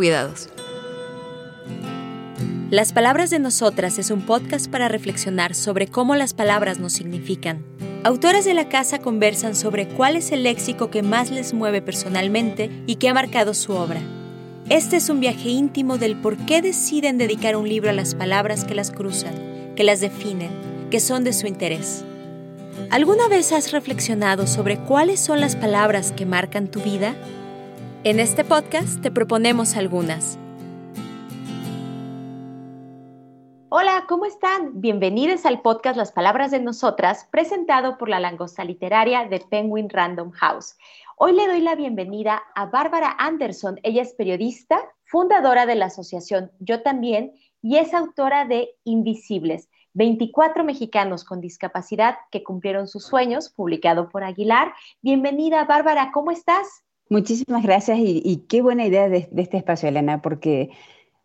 Cuidados. Las Palabras de Nosotras es un podcast para reflexionar sobre cómo las palabras nos significan. Autoras de la casa conversan sobre cuál es el léxico que más les mueve personalmente y que ha marcado su obra. Este es un viaje íntimo del por qué deciden dedicar un libro a las palabras que las cruzan, que las definen, que son de su interés. ¿Alguna vez has reflexionado sobre cuáles son las palabras que marcan tu vida? En este podcast te proponemos algunas. Hola, ¿cómo están? Bienvenidos al podcast Las Palabras de Nosotras, presentado por la langosta literaria de Penguin Random House. Hoy le doy la bienvenida a Bárbara Anderson. Ella es periodista, fundadora de la asociación Yo también y es autora de Invisibles, 24 mexicanos con discapacidad que cumplieron sus sueños, publicado por Aguilar. Bienvenida, Bárbara, ¿cómo estás? Muchísimas gracias y, qué buena idea de, de este espacio, Elena, porque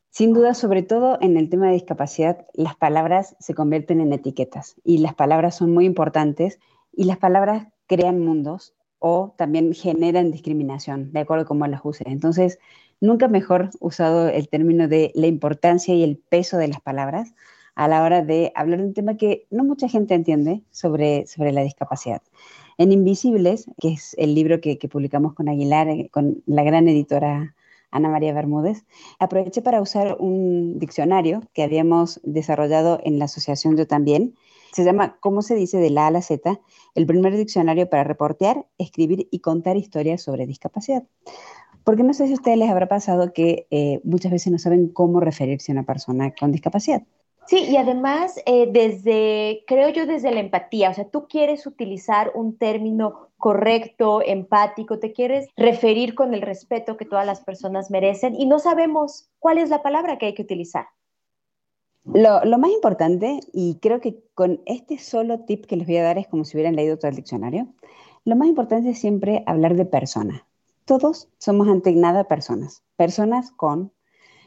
sin duda, sobre todo en el tema de discapacidad, las palabras se convierten en etiquetas y las palabras son muy importantes y las palabras crean mundos o también generan discriminación, de acuerdo a cómo las uses. Entonces, nunca mejor usado el término de la importancia y el peso de las palabras a la hora de hablar de un tema que no mucha gente entiende sobre, sobre la discapacidad. En Invisibles, que es el libro que, publicamos con Aguilar, eh, con la gran editora Ana María Bermúdez, aproveché para usar un diccionario que habíamos desarrollado en la asociación Yo también. Se llama ¿Cómo se dice de la A a la Z? El primer diccionario para reportear, escribir y contar historias sobre discapacidad. Porque no sé si a ustedes les habrá pasado que eh, muchas veces no saben cómo referirse a una persona con discapacidad. Sí, y además, eh, desde, creo yo, desde la empatía, o sea, tú quieres utilizar un término correcto, empático, te quieres referir con el respeto que todas las personas merecen y no sabemos cuál es la palabra que hay que utilizar. Lo, más importante, y creo que con este solo tip que les voy a dar es como si hubieran leído todo el diccionario, lo más importante es siempre hablar de persona. Todos somos ante nada personas, personas con,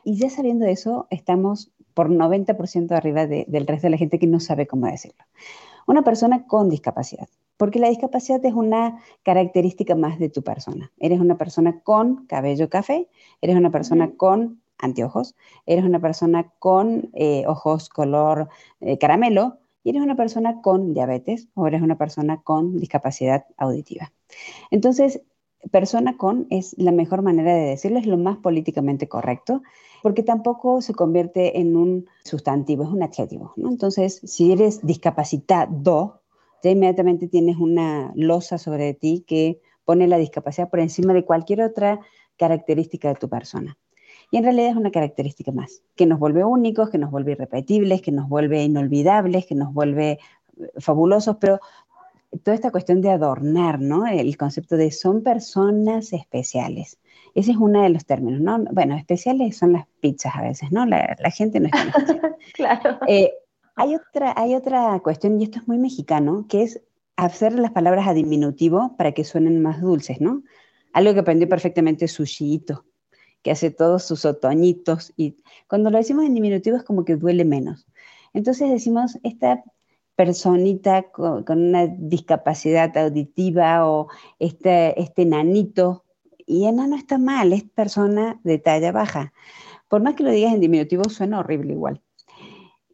y ya sabiendo eso, estamos por 90% arriba de, del resto de la gente que no sabe cómo decirlo. Una persona con discapacidad, porque la discapacidad es una característica más de tu persona. Eres una persona con cabello café, eres una persona con anteojos, eres una persona con eh, ojos color eh, caramelo y eres una persona con diabetes o eres una persona con discapacidad auditiva. Entonces, persona con es la mejor manera de decirlo, es lo más políticamente correcto, porque tampoco se convierte en un sustantivo, es un adjetivo. Entonces, si eres discapacitado, ya inmediatamente tienes una losa sobre ti que pone la discapacidad por encima de cualquier otra característica de tu persona. Y en realidad es una característica más, que nos vuelve únicos, que nos vuelve irrepetibles, que nos vuelve inolvidables, que nos vuelve fabulosos, pero toda esta cuestión de adornar, ¿no? El concepto de son personas especiales. Ese es uno de los términos, ¿no? Bueno, especiales son las pizzas a veces, ¿no? La, la gente no es tan especial. claro. Eh, hay, otra, hay otra cuestión, y esto es muy mexicano, que es hacer las palabras a diminutivo para que suenen más dulces, ¿no? Algo que aprendió perfectamente Sushito, que hace todos sus otoñitos, y cuando lo decimos en diminutivo es como que duele menos. Entonces decimos, esta personita con, con, una discapacidad auditiva o este, este nanito, y enano está mal, es persona de talla baja. Por más que lo digas en diminutivo, suena horrible igual.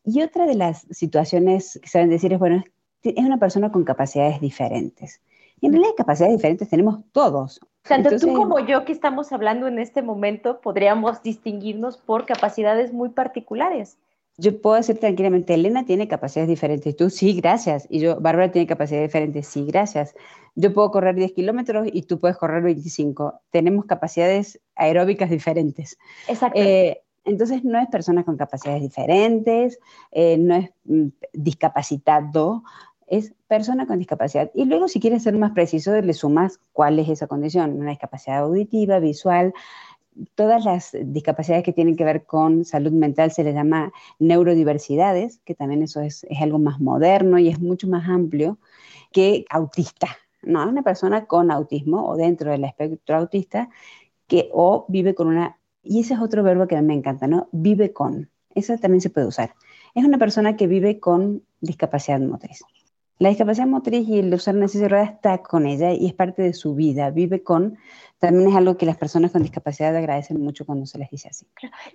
Y otra de las situaciones que saben decir es, bueno, es una persona con capacidades diferentes. Y en realidad capacidades diferentes tenemos todos. Tanto Entonces, tú como yo que estamos hablando en este momento podríamos distinguirnos por capacidades muy particulares yo puedo decir tranquilamente, Elena tiene capacidades diferentes, tú sí, gracias, y yo, Bárbara tiene capacidades diferentes, sí, gracias. Yo puedo correr 10 kilómetros y tú puedes correr 25. Tenemos capacidades aeróbicas diferentes. Exacto. Eh, entonces, no es personas con capacidades diferentes, eh, no es mm, discapacitado, es persona con discapacidad. Y luego, si quieres ser más preciso, le sumas cuál es esa condición, una discapacidad auditiva, visual, todas las discapacidades que tienen que ver con salud mental se les llama neurodiversidades, que también eso es, algo más moderno y es mucho más amplio que autista. No, una persona con autismo o dentro del espectro autista que o vive con una, y ese es otro verbo que a mí me encanta, ¿no? Vive con. Eso también se puede usar. Es una persona que vive con discapacidad motriz. La discapacidad motriz y el usar una silla de ruedas está con ella y es parte de su vida, vive con también es algo que las personas con discapacidad agradecen mucho cuando se les dice así.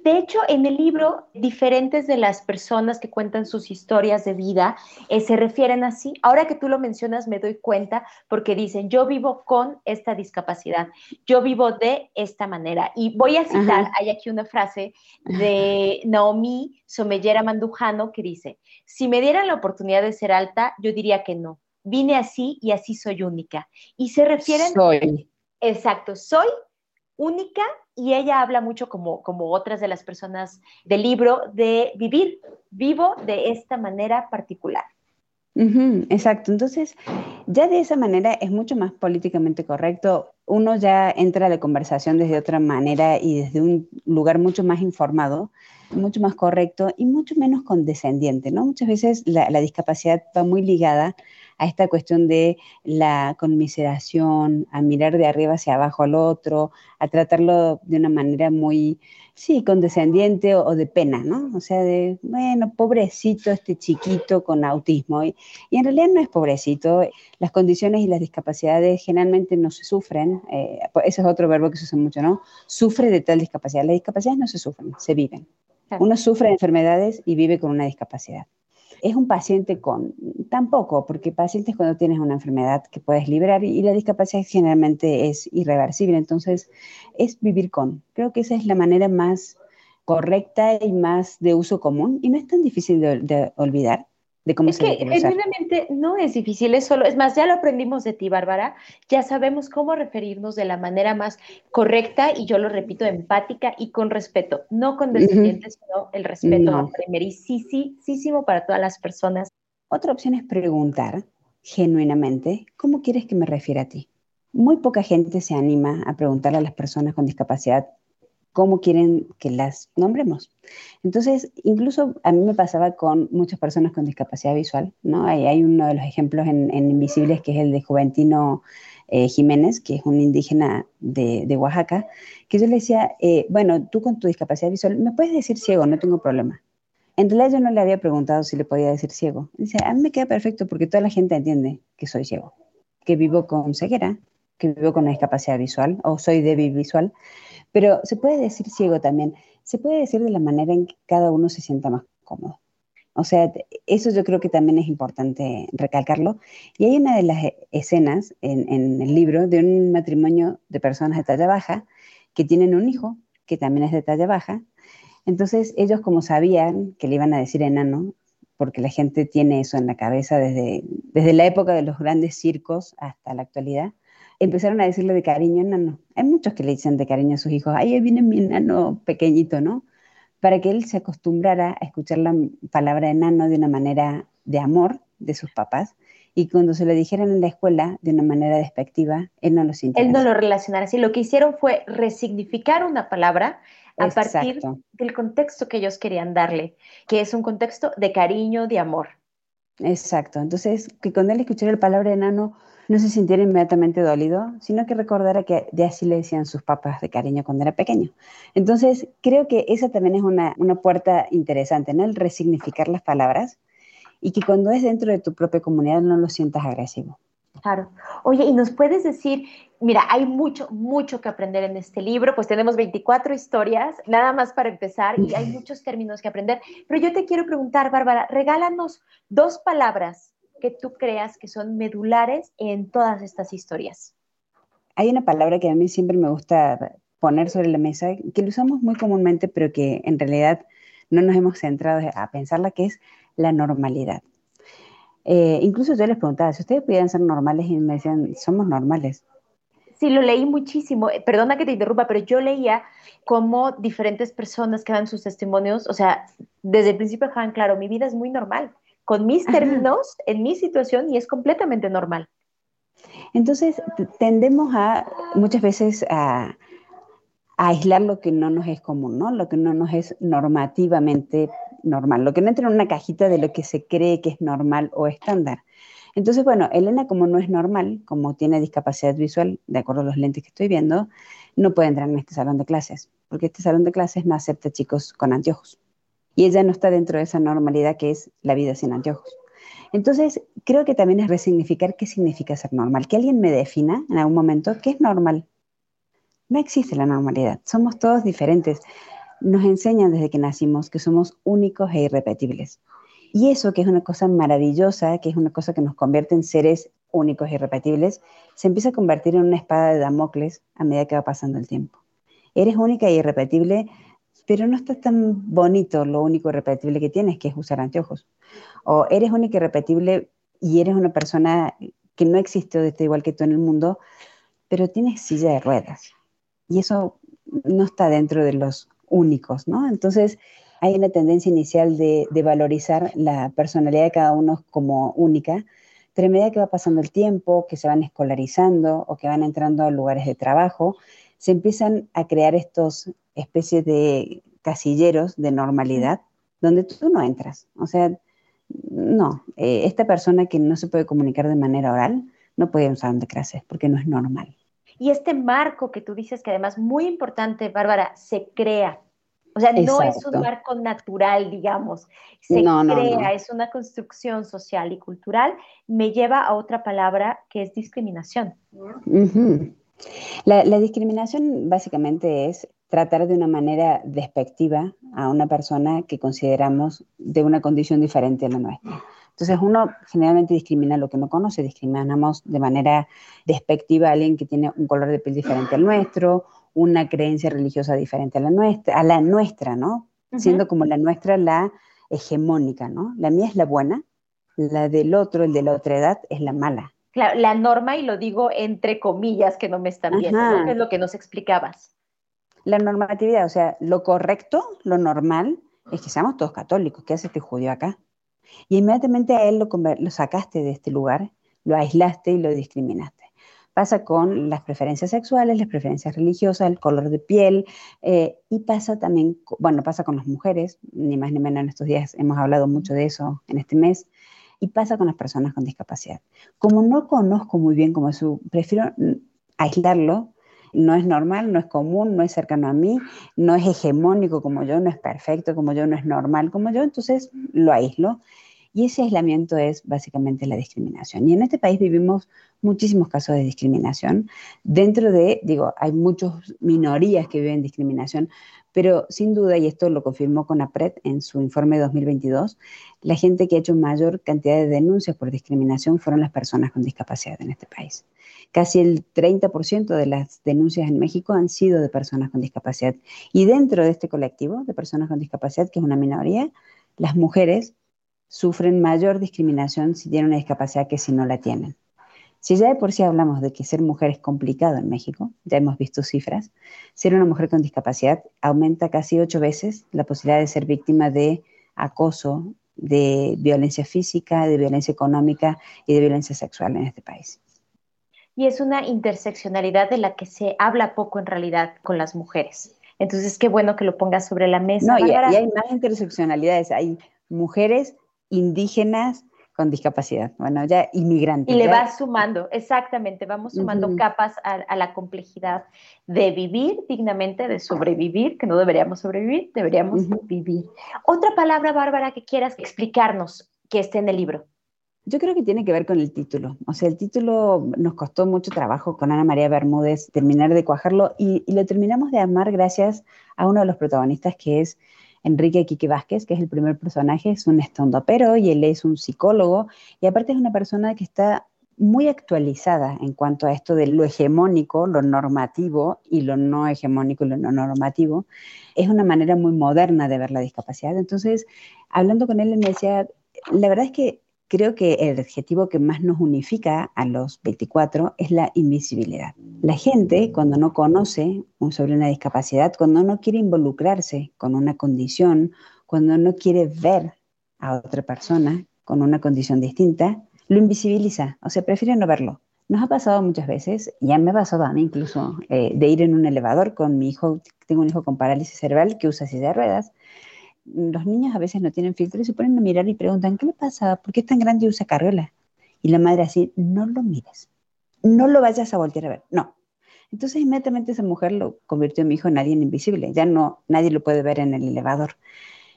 De hecho, en el libro, diferentes de las personas que cuentan sus historias de vida eh, se refieren así. Ahora que tú lo mencionas, me doy cuenta porque dicen, yo vivo con esta discapacidad, yo vivo de esta manera. Y voy a citar, hay aquí una frase de Naomi Somellera Mandujano que dice, si me dieran la oportunidad de ser alta, yo diría que no. Vine así y así soy única. Y se refieren... Soy Exacto, soy única y ella habla mucho como, como otras de las personas del libro de vivir, vivo de esta manera particular. exacto, entonces ya de esa manera es mucho más políticamente correcto, uno ya entra a la conversación desde otra manera y desde un lugar mucho más informado, mucho más correcto y mucho menos condescendiente, ¿no? Muchas veces la, discapacidad va muy ligada a esta cuestión de la conmiseración, a mirar de arriba hacia abajo al otro, a tratarlo de una manera muy, sí, condescendiente o, de pena, ¿no? O sea, de, bueno, pobrecito este chiquito con autismo. Y, en realidad no es pobrecito, las condiciones y las discapacidades generalmente no se sufren, eh, ese es otro verbo que se usa mucho, ¿no? Sufre de tal discapacidad. Las discapacidades no se sufren, se viven. Uno sufre de enfermedades y vive con una discapacidad. Es un paciente con, tampoco, porque pacientes cuando tienes una enfermedad que puedes liberar y, la discapacidad generalmente es irreversible, entonces es vivir con. Creo que esa es la manera más correcta y más de uso común y no es tan difícil de olvidar es que genuinamente no es difícil, es solo, es más, ya lo aprendimos de ti, Bárbara, ya sabemos cómo referirnos de la manera más correcta y yo lo repito, empática y con respeto, no con descendientes, sino el respeto no. primerísimo para todas las personas. Otra opción es preguntar genuinamente, ¿cómo quieres que me refiera a ti? Muy poca gente se anima a preguntarle a las personas con discapacidad cómo quieren que las nombremos. Entonces, incluso a mí me pasaba con muchas personas con discapacidad visual, ¿no? Hay, hay uno de los ejemplos en, Invisibles que es el de Juventino eh, Jiménez, que es un indígena de, Oaxaca, que yo le decía, eh, bueno, tú con tu discapacidad visual, me puedes decir ciego, no tengo problema. En realidad yo no le había preguntado si le podía decir ciego. Dice, a mí me queda perfecto porque toda la gente entiende que soy ciego, que vivo con ceguera, que vivo con una discapacidad visual o soy débil visual. Pero se puede decir ciego también, se puede decir de la manera en que cada uno se sienta más cómodo. O sea, eso yo creo que también es importante recalcarlo. Y hay una de las escenas en, el libro de un matrimonio de personas de talla baja que tienen un hijo que también es de talla baja. Entonces ellos como sabían que le iban a decir enano, porque la gente tiene eso en la cabeza desde, desde la época de los grandes circos hasta la actualidad, empezaron a decirle de cariño enano. Hay muchos que le dicen de cariño a sus hijos, ahí viene mi enano pequeñito, ¿no? Para que él se acostumbrara a escuchar la palabra enano de una manera de amor de sus papás y cuando se lo dijeran en la escuela de una manera despectiva, él no lo sintió. Él no lo relacionara así. Lo que hicieron fue resignificar una palabra a partir del contexto que ellos querían darle, que es un contexto de cariño, de amor. Exacto. Entonces, que cuando él escuchara la palabra enano, no se sintiera inmediatamente dolido, sino que recordara que de así le decían sus papás de cariño cuando era pequeño. Entonces, creo que esa también es una, puerta interesante, ¿no? El resignificar las palabras y que cuando es dentro de tu propia comunidad no lo sientas agresivo. Claro. Oye, y nos puedes decir, mira, hay mucho, mucho que aprender en este libro, pues tenemos 24 historias, nada más para empezar, y hay muchos términos que aprender, pero yo te quiero preguntar, Bárbara, regálanos dos palabras que tú creas que son medulares en todas estas historias? Hay una palabra que a mí siempre me gusta poner sobre la mesa, que lo usamos muy comúnmente, pero que en realidad no nos hemos centrado a pensarla, que es la normalidad. Eh, incluso yo les preguntaba, si ustedes pudieran ser normales y me decían, somos normales. Sí, lo leí muchísimo. Eh, perdona que te interrumpa, pero yo leía cómo diferentes personas que dan sus testimonios, o sea, desde el principio dejaban claro, mi vida es muy normal con mis términos, en mi situación y es completamente normal. Entonces, tendemos a muchas veces a, aislar lo que no nos es común, ¿no? Lo que no nos es normativamente normal, lo que no entra en una cajita de lo que se cree que es normal o estándar. Entonces, bueno, Elena como no es normal, como tiene discapacidad visual, de acuerdo a los lentes que estoy viendo, no puede entrar en este salón de clases, porque este salón de clases no acepta chicos con anteojos. Y ella no está dentro de esa normalidad que es la vida sin anteojos. Entonces, creo que también es resignificar qué significa ser normal, que alguien me defina en algún momento qué es normal. No existe la normalidad, somos todos diferentes. Nos enseñan desde que nacimos que somos únicos e irrepetibles. Y eso, que es una cosa maravillosa, que es una cosa que nos convierte en seres únicos e irrepetibles, se empieza a convertir en una espada de Damocles a medida que va pasando el tiempo. Eres única e irrepetible, pero no está tan bonito lo único irrepetible que tienes, que es usar anteojos. O eres única y irrepetible y eres una persona que no existe o igual que tú en el mundo, pero tienes silla de ruedas. Y eso no está dentro de los únicos, ¿no? Entonces, hay una tendencia inicial de, valorizar la personalidad de cada uno como única, pero a medida que va pasando el tiempo, que se van escolarizando o que van entrando a lugares de trabajo, se empiezan a crear estos especies de casilleros de normalidad donde tú no entras. O sea, no, eh, esta persona que no se puede comunicar de manera oral no puede usar un de clases porque no es normal. Y este marco que tú dices que además muy importante, Bárbara, se crea o sea, no es un marco natural, digamos, se crea, es una construcción social y cultural, me lleva a otra palabra que es discriminación. la, la, discriminación básicamente es tratar de una manera despectiva a una persona que consideramos de una condición diferente a la nuestra. Entonces uno generalmente discrimina lo que no conoce, discriminamos de manera despectiva a alguien que tiene un color de piel diferente al nuestro una creencia religiosa diferente a la nuestra, a la nuestra ¿no? Siendo como la nuestra la hegemónica, ¿no? La mía es la buena, la del otro, el de la otra edad, es la mala. Claro, la norma, y lo digo entre comillas que no me están viendo, ¿no? es lo que nos explicabas. La normatividad, o sea, lo correcto, lo normal, es que seamos todos católicos. ¿Qué hace este judío acá? Y inmediatamente a él lo, lo sacaste de este lugar, lo aislaste y lo discriminaste. Pasa con las preferencias sexuales, las preferencias religiosas, el color de piel, eh, y pasa también, bueno, pasa con las mujeres, ni más ni menos en estos días hemos hablado mucho de eso en este mes, y pasa con las personas con discapacidad. Como no conozco muy bien cómo es su, prefiero aislarlo, no es normal, no es común, no es cercano a mí, no es hegemónico como yo, no es perfecto como yo, no es normal como yo, entonces lo aíslo y ese aislamiento es básicamente la discriminación. Y en este país vivimos muchísimos casos de discriminación. Dentro de, digo, hay muchas minorías que viven discriminación, pero sin duda, y esto lo confirmó con APRED en su informe 2022, la gente que ha hecho mayor cantidad de denuncias por discriminación fueron las personas con discapacidad en este país. Casi el 30% de las denuncias en México han sido de personas con discapacidad. Y dentro de este colectivo de personas con discapacidad, que es una minoría, las mujeres sufren mayor discriminación si tienen una discapacidad que si no la tienen. Si ya de por sí hablamos de que ser mujer es complicado en México, ya hemos visto cifras, ser una mujer con discapacidad aumenta casi ocho veces la posibilidad de ser víctima de acoso, de violencia física, de violencia económica y de violencia sexual en este país. Y es una interseccionalidad de la que se habla poco en realidad con las mujeres. Entonces, qué bueno que lo pongas sobre la mesa. No, y, y hay más interseccionalidades. Hay mujeres indígenas con discapacidad, bueno, ya inmigrantes. Y le vas sumando, exactamente, vamos sumando capas a, la complejidad de vivir dignamente, de sobrevivir, que no deberíamos sobrevivir, deberíamos vivir. Otra palabra, Bárbara, que quieras explicarnos que esté en el libro. Yo creo que tiene que ver con el título. O sea, el título nos costó mucho trabajo con Ana María Bermúdez terminar de cuajarlo y, y lo terminamos de amar gracias a uno de los protagonistas que es Enrique Quique Vázquez, que es el primer personaje, es un pero y él es un psicólogo y aparte es una persona que está muy actualizada en cuanto a esto de lo hegemónico, lo normativo y lo no hegemónico y lo no normativo. Es una manera muy moderna de ver la discapacidad. Entonces, hablando con él, él me decía, la verdad es que creo que el adjetivo que más nos unifica a los 24 es la invisibilidad. La gente, cuando no conoce sobre una discapacidad, cuando no quiere involucrarse con una condición, cuando no quiere ver a otra persona con una condición distinta, lo invisibiliza, o sea, prefiere no verlo. Nos ha pasado muchas veces, ya me ha pasado a mí incluso, eh, de ir en un elevador con mi hijo, tengo un hijo con parálisis cerebral que usa silla de ruedas. Los niños a veces no tienen filtro y se ponen a mirar y preguntan, ¿qué le pasa? ¿Por qué es tan grande y usa carriola? Y la madre así, no lo mires, no lo vayas a voltear a ver, no. Entonces inmediatamente esa mujer lo convirtió en mi hijo en alguien invisible, ya no, nadie lo puede ver en el elevador.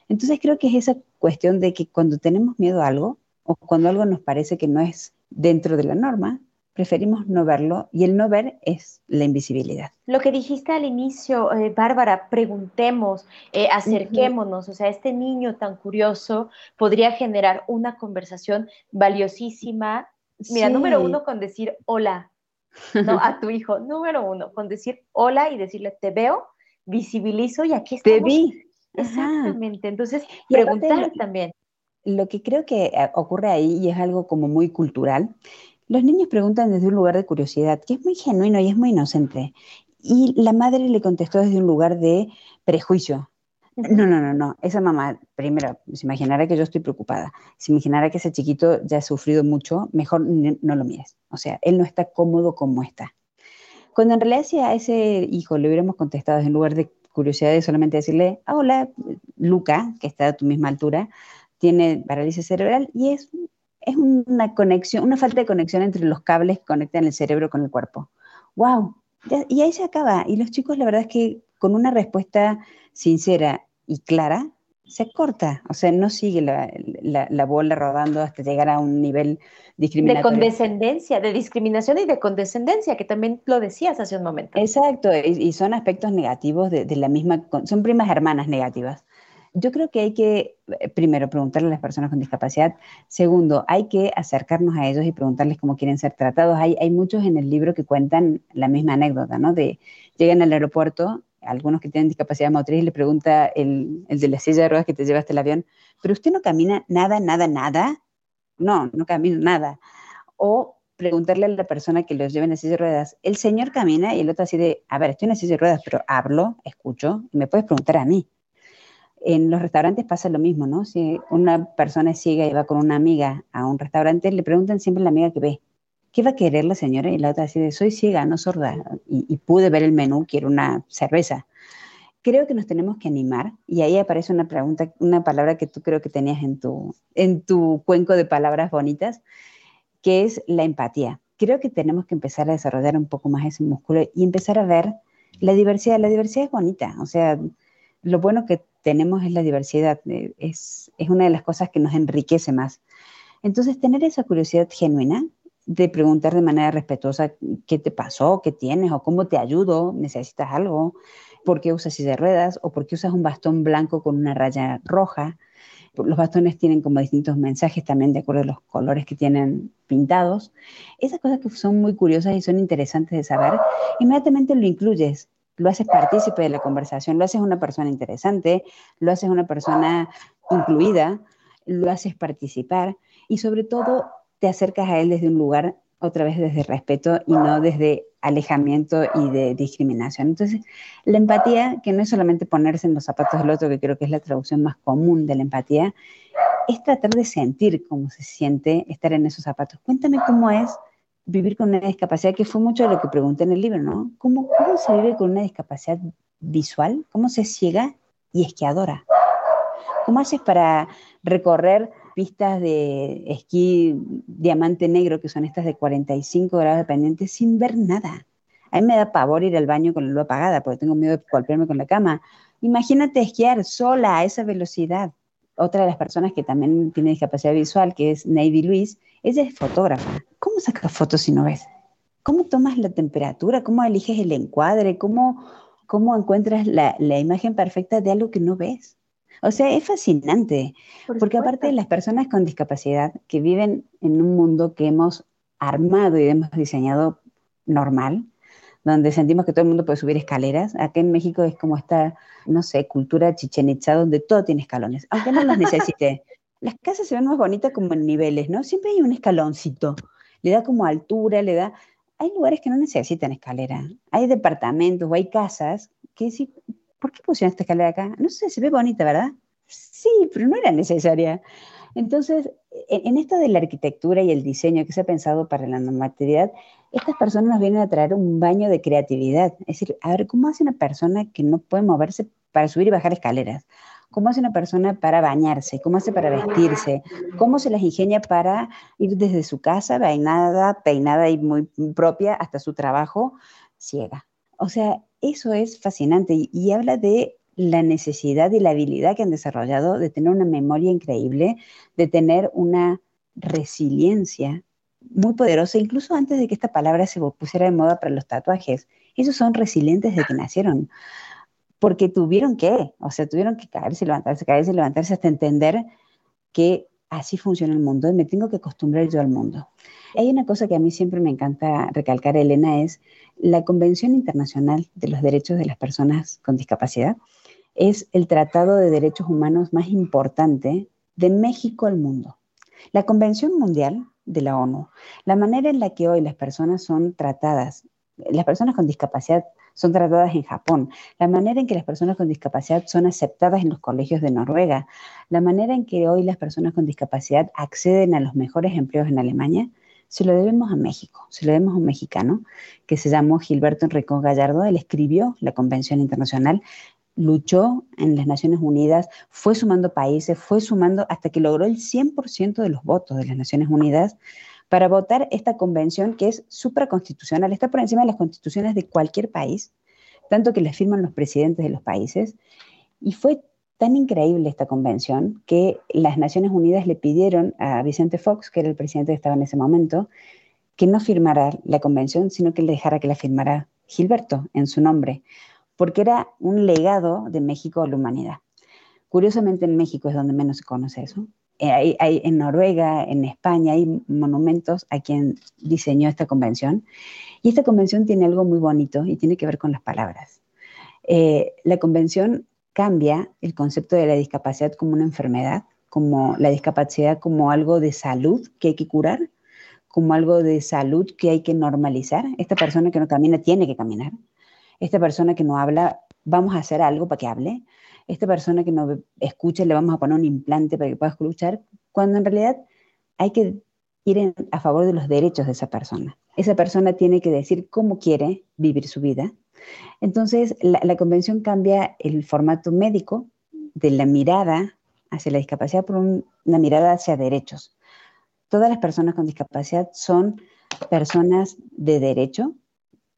Entonces creo que es esa cuestión de que cuando tenemos miedo a algo o cuando algo nos parece que no es dentro de la norma, preferimos no verlo y el no ver es la invisibilidad. Lo que dijiste al inicio, eh, Bárbara, preguntemos, eh, acerquémonos, o sea, este niño tan curioso podría generar una conversación valiosísima. Mira, número uno, con decir hola, ¿no? A tu hijo, número uno, con decir hola y decirle te veo, visibilizo y aquí estamos. Te vi. Exactamente, entonces preguntar también. Lo que creo que eh, ocurre ahí y es algo como muy cultural, los niños preguntan desde un lugar de curiosidad, que es muy genuino y es muy inocente. Y la madre le contestó desde un lugar de prejuicio. No, no, no, no. Esa mamá, primero, se imaginará que yo estoy preocupada. Se imaginará que ese chiquito ya ha sufrido mucho, mejor no lo mires. O sea, él no está cómodo como está. Cuando en realidad si a ese hijo le hubiéramos contestado desde un lugar de curiosidad de solamente decirle, ah, hola, Luca, que está a tu misma altura, tiene parálisis cerebral y es es una conexión, una falta de conexión entre los cables que conectan el cerebro con el cuerpo. ¡Wow! y ahí se acaba. Y los chicos, la verdad es que con una respuesta sincera y clara, se corta, o sea, no sigue la, bola rodando hasta llegar a un nivel discriminatorio. De condescendencia, de discriminación y de condescendencia, que también lo decías hace un momento. Exacto, y, son aspectos negativos de, de, la misma, son primas hermanas negativas. Yo creo que hay que, eh, primero, preguntarle a las personas con discapacidad. Segundo, hay que acercarnos a ellos y preguntarles cómo quieren ser tratados. Hay, hay muchos en el libro que cuentan la misma anécdota, ¿no? De llegan al aeropuerto, algunos que tienen discapacidad motriz, y le pregunta el, el de la silla de ruedas que te llevaste el avión, pero usted no camina nada, nada, nada. No, no camino nada. O preguntarle a la persona que los lleva en la silla de ruedas, el señor camina y el otro así de, a ver, estoy en la silla de ruedas, pero hablo, escucho, y me puedes preguntar a mí. En los restaurantes pasa lo mismo, ¿no? Si una persona es ciega y va con una amiga a un restaurante, le preguntan siempre a la amiga que ve, ¿qué va a querer la señora? Y la otra dice, soy ciega, no sorda, y, pude ver el menú, quiero una cerveza. Creo que nos tenemos que animar, y ahí aparece una pregunta, una palabra que tú creo que tenías en tu, en tu cuenco de palabras bonitas, que es la empatía. Creo que tenemos que empezar a desarrollar un poco más ese músculo y empezar a ver la diversidad. La diversidad es bonita, o sea, lo bueno que tenemos es la diversidad, eh, es, es una de las cosas que nos enriquece más. Entonces, tener esa curiosidad genuina de preguntar de manera respetuosa qué te pasó, qué tienes o cómo te ayudo, necesitas algo, por qué usas silla de ruedas o por qué usas un bastón blanco con una raya roja. Los bastones tienen como distintos mensajes también de acuerdo a los colores que tienen pintados. Esas cosas que son muy curiosas y son interesantes de saber, inmediatamente lo incluyes lo haces partícipe de la conversación, lo haces una persona interesante, lo haces una persona incluida, lo haces participar y sobre todo te acercas a él desde un lugar, otra vez desde respeto y no desde alejamiento y de discriminación. Entonces, la empatía, que no es solamente ponerse en los zapatos del otro, que creo que es la traducción más común de la empatía, es tratar de sentir cómo se siente estar en esos zapatos. Cuéntame cómo es vivir con una discapacidad, que fue mucho de lo que pregunté en el libro, ¿no? ¿Cómo, cómo se vive con una discapacidad visual? ¿Cómo se ciega y esquiadora? ¿Cómo haces para recorrer pistas de esquí diamante negro, que son estas de 45 grados de pendiente, sin ver nada? A mí me da pavor ir al baño con la luz apagada, porque tengo miedo de golpearme con la cama. Imagínate esquiar sola a esa velocidad. Otra de las personas que también tiene discapacidad visual, que es Navy Luis, ella es fotógrafa. ¿Cómo sacas fotos si no ves? ¿Cómo tomas la temperatura? ¿Cómo eliges el encuadre? ¿Cómo, cómo encuentras la, la imagen perfecta de algo que no ves? O sea, es fascinante, porque aparte de las personas con discapacidad que viven en un mundo que hemos armado y hemos diseñado normal, donde sentimos que todo el mundo puede subir escaleras, acá en México es como esta, no sé, cultura chichen itza donde todo tiene escalones, aunque no los necesite. Las casas se ven más bonitas como en niveles, ¿no? Siempre hay un escaloncito, le da como altura, le da... Hay lugares que no necesitan escalera, hay departamentos o hay casas que sí, ¿por qué pusieron esta escalera acá? No sé, se ve bonita, ¿verdad? Sí, pero no era necesaria. Entonces, en, esto de la arquitectura y el diseño que se ha pensado para la normatividad, estas personas nos vienen a traer un baño de creatividad. Es decir, a ver, ¿cómo hace una persona que no puede moverse para subir y bajar escaleras? ¿Cómo hace una persona para bañarse? ¿Cómo hace para vestirse? ¿Cómo se las ingenia para ir desde su casa, peinada, peinada y muy propia, hasta su trabajo, ciega? O sea, eso es fascinante y habla de la necesidad y la habilidad que han desarrollado de tener una memoria increíble, de tener una resiliencia muy poderosa, incluso antes de que esta palabra se pusiera de moda para los tatuajes. Ellos son resilientes desde que nacieron, porque tuvieron que, o sea, tuvieron que caerse, levantarse, caerse, levantarse hasta entender que así funciona el mundo y me tengo que acostumbrar yo al mundo. Hay una cosa que a mí siempre me encanta recalcar, Elena, es la Convención Internacional de los Derechos de las Personas con Discapacidad es el tratado de derechos humanos más importante de México al mundo. La Convención Mundial de la ONU, la manera en la que hoy las personas son tratadas, las personas con discapacidad son tratadas en Japón, la manera en que las personas con discapacidad son aceptadas en los colegios de Noruega, la manera en que hoy las personas con discapacidad acceden a los mejores empleos en Alemania, se lo debemos a México, se lo debemos a un mexicano que se llamó Gilberto Enrico Gallardo. Él escribió la Convención Internacional luchó en las Naciones Unidas, fue sumando países, fue sumando hasta que logró el 100% de los votos de las Naciones Unidas para votar esta convención que es supraconstitucional, está por encima de las constituciones de cualquier país, tanto que la firman los presidentes de los países. Y fue tan increíble esta convención que las Naciones Unidas le pidieron a Vicente Fox, que era el presidente que estaba en ese momento, que no firmara la convención, sino que le dejara que la firmara Gilberto en su nombre porque era un legado de México a la humanidad. Curiosamente en México es donde menos se conoce eso. Eh, hay, en Noruega, en España, hay monumentos a quien diseñó esta convención. Y esta convención tiene algo muy bonito y tiene que ver con las palabras. Eh, la convención cambia el concepto de la discapacidad como una enfermedad, como la discapacidad como algo de salud que hay que curar, como algo de salud que hay que normalizar. Esta persona que no camina tiene que caminar esta persona que no habla, vamos a hacer algo para que hable, esta persona que no escucha, le vamos a poner un implante para que pueda escuchar, cuando en realidad hay que ir a favor de los derechos de esa persona. Esa persona tiene que decir cómo quiere vivir su vida. Entonces, la, convención cambia el formato médico de la mirada hacia la discapacidad por una mirada hacia derechos. Todas las personas con discapacidad son personas de derecho,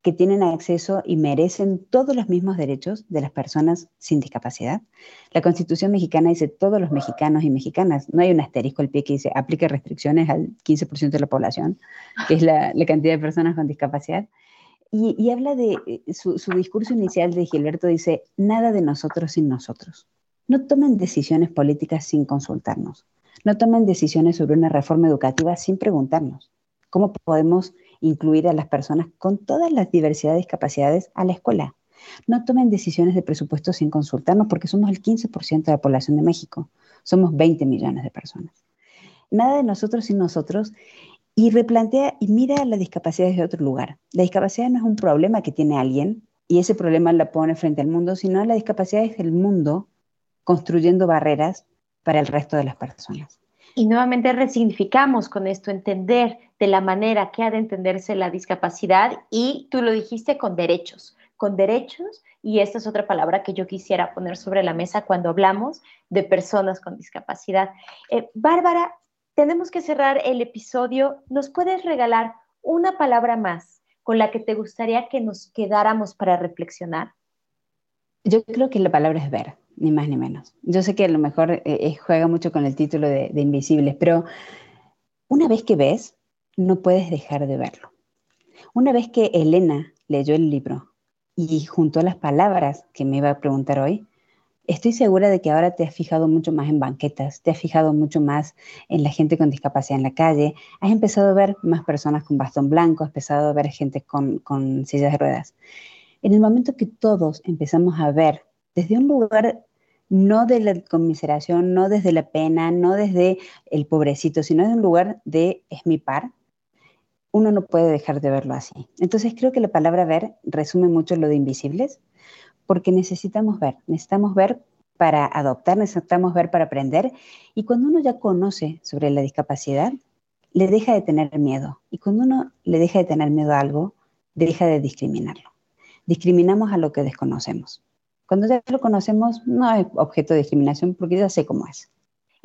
que tienen acceso y merecen todos los mismos derechos de las personas sin discapacidad. La Constitución mexicana dice todos los mexicanos y mexicanas. No hay un asterisco al pie que dice aplique restricciones al 15% de la población, que es la, cantidad de personas con discapacidad. Y, habla de eh, su, su discurso inicial de Gilberto dice, nada de nosotros sin nosotros. No tomen decisiones políticas sin consultarnos. No tomen decisiones sobre una reforma educativa sin preguntarnos. ¿Cómo podemos incluir a las personas con todas las diversidades y discapacidades a la escuela. No tomen decisiones de presupuesto sin consultarnos porque somos el 15% de la población de México. Somos 20 millones de personas. Nada de nosotros sin nosotros y replantea y mira la discapacidad desde otro lugar. La discapacidad no es un problema que tiene alguien y ese problema la pone frente al mundo, sino la discapacidad es el mundo construyendo barreras para el resto de las personas. Y nuevamente resignificamos con esto, entender de la manera que ha de entenderse la discapacidad y tú lo dijiste con derechos, con derechos y esta es otra palabra que yo quisiera poner sobre la mesa cuando hablamos de personas con discapacidad. Eh, Bárbara, tenemos que cerrar el episodio. ¿Nos puedes regalar una palabra más con la que te gustaría que nos quedáramos para reflexionar? Yo creo que la palabra es ver ni más ni menos. Yo sé que a lo mejor eh, eh, juega mucho con el título de, Invisibles, pero una vez que ves, no puedes dejar de verlo. Una vez que Elena leyó el libro y junto a las palabras que me iba a preguntar hoy, estoy segura de que ahora te has fijado mucho más en banquetas, te has fijado mucho más en la gente con discapacidad en la calle, has empezado a ver más personas con bastón blanco, has empezado a ver gente con, con sillas de ruedas. En el momento que todos empezamos a ver desde un lugar no de la conmiseración, no desde la pena, no desde el pobrecito, sino desde un lugar de es mi par, uno no puede dejar de verlo así. Entonces creo que la palabra ver resume mucho lo de invisibles, porque necesitamos ver, necesitamos ver para adoptar, necesitamos ver para aprender. Y cuando uno ya conoce sobre la discapacidad, le deja de tener miedo. Y cuando uno le deja de tener miedo a algo, deja de discriminarlo. Discriminamos a lo que desconocemos. Cuando ya lo conocemos, no es objeto de discriminación porque ya sé cómo es.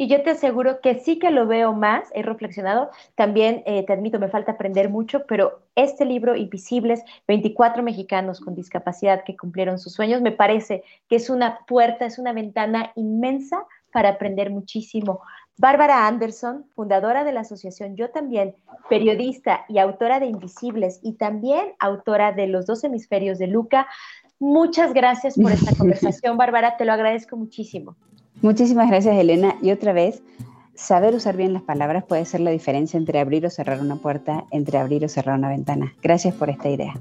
Y yo te aseguro que sí que lo veo más, he reflexionado. También eh, te admito, me falta aprender mucho, pero este libro, Invisibles, 24 mexicanos con discapacidad que cumplieron sus sueños, me parece que es una puerta, es una ventana inmensa para aprender muchísimo. Bárbara Anderson, fundadora de la asociación Yo también, periodista y autora de Invisibles y también autora de Los dos hemisferios de Luca. Muchas gracias por esta conversación, Bárbara, te lo agradezco muchísimo. Muchísimas gracias, Elena. Y otra vez, saber usar bien las palabras puede ser la diferencia entre abrir o cerrar una puerta, entre abrir o cerrar una ventana. Gracias por esta idea.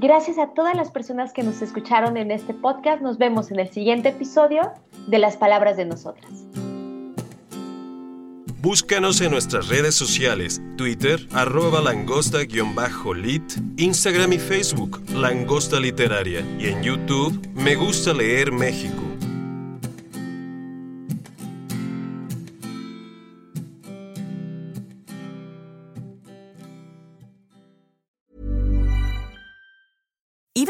Gracias a todas las personas que nos escucharon en este podcast. Nos vemos en el siguiente episodio de Las Palabras de Nosotras. Búscanos en nuestras redes sociales, Twitter, arroba langosta-lit, Instagram y Facebook, Langosta Literaria, y en YouTube, Me Gusta Leer México.